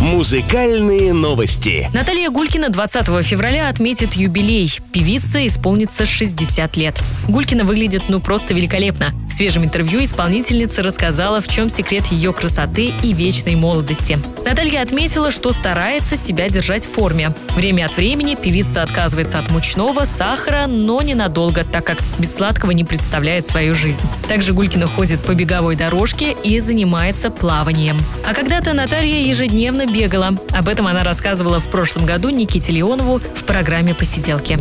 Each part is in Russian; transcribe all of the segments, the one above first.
Музыкальные новости. Наталья Гулькина 20 февраля отметит юбилей. Певица исполнится 60 лет. Гулькина выглядит ну просто великолепно. В свежем интервью исполнительница рассказала, в чем секрет ее красоты и вечной молодости. Наталья отметила, что старается себя держать в форме. Время от времени певица отказывается от мучного, сахара, но ненадолго, так как без сладкого не представляет свою жизнь. Также Гулькина ходит по беговой дорожке и занимается плаванием. А когда-то Наталья ежедневно бегала. Об этом она рассказывала в прошлом году Никите Леонову в программе «Посиделки».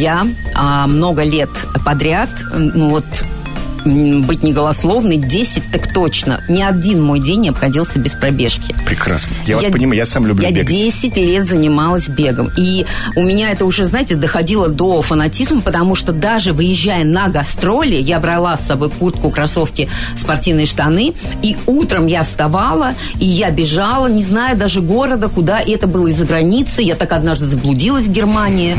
Я а, много лет подряд, ну вот быть неголословной, 10 так точно. Ни один мой день не обходился без пробежки. Прекрасно. Я, я вас понимаю, я сам люблю я бегать. Я 10 лет занималась бегом. И у меня это уже, знаете, доходило до фанатизма, потому что даже выезжая на гастроли, я брала с собой куртку, кроссовки, спортивные штаны, и утром я вставала, и я бежала, не зная даже города, куда. И это было из-за границы. Я так однажды заблудилась в Германии.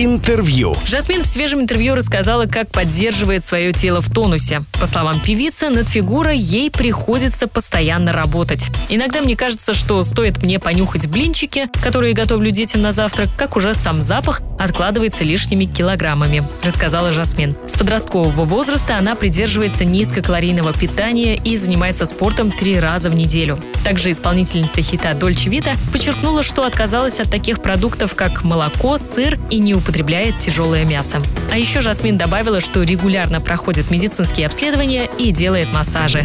Интервью. Жасмин в свежем интервью рассказала, как поддерживает свое тело в тонусе. По словам певицы, над фигурой ей приходится постоянно работать. Иногда мне кажется, что стоит мне понюхать блинчики, которые готовлю детям на завтрак, как уже сам запах откладывается лишними килограммами, рассказала Жасмин. С подросткового возраста она придерживается низкокалорийного питания и занимается спортом три раза в неделю. Также исполнительница хита Дольче Вита подчеркнула, что отказалась от таких продуктов, как молоко, сыр и не употребляет тяжелое мясо. А еще Жасмин добавила, что регулярно проходит медицинские обследования и делает массажи.